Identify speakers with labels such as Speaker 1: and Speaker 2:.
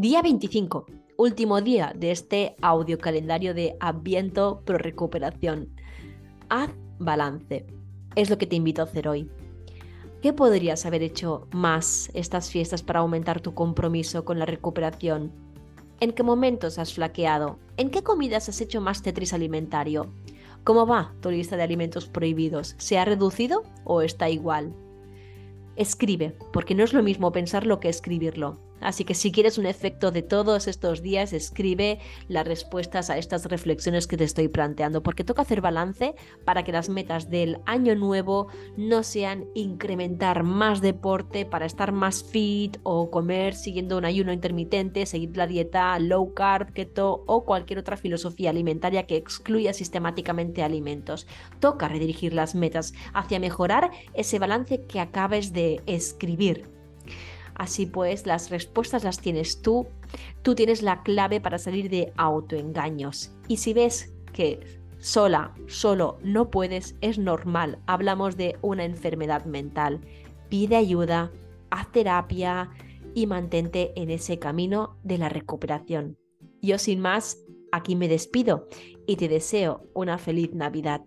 Speaker 1: Día 25, último día de este audio calendario de Adviento Pro Recuperación. Haz balance. Es lo que te invito a hacer hoy. ¿Qué podrías haber hecho más estas fiestas para aumentar tu compromiso con la recuperación? ¿En qué momentos has flaqueado? ¿En qué comidas has hecho más tetris alimentario? ¿Cómo va tu lista de alimentos prohibidos? ¿Se ha reducido o está igual? Escribe, porque no es lo mismo pensarlo que escribirlo. Así que si quieres un efecto de todos estos días, escribe las respuestas a estas reflexiones que te estoy planteando, porque toca hacer balance para que las metas del año nuevo no sean incrementar más deporte para estar más fit o comer siguiendo un ayuno intermitente, seguir la dieta low carb, keto o cualquier otra filosofía alimentaria que excluya sistemáticamente alimentos. Toca redirigir las metas hacia mejorar ese balance que acabes de escribir Así pues, las respuestas las tienes tú, tú tienes la clave para salir de autoengaños. Y si ves que sola, solo no puedes, es normal, hablamos de una enfermedad mental. Pide ayuda, haz terapia y mantente en ese camino de la recuperación. Yo sin más, aquí me despido y te deseo una feliz Navidad.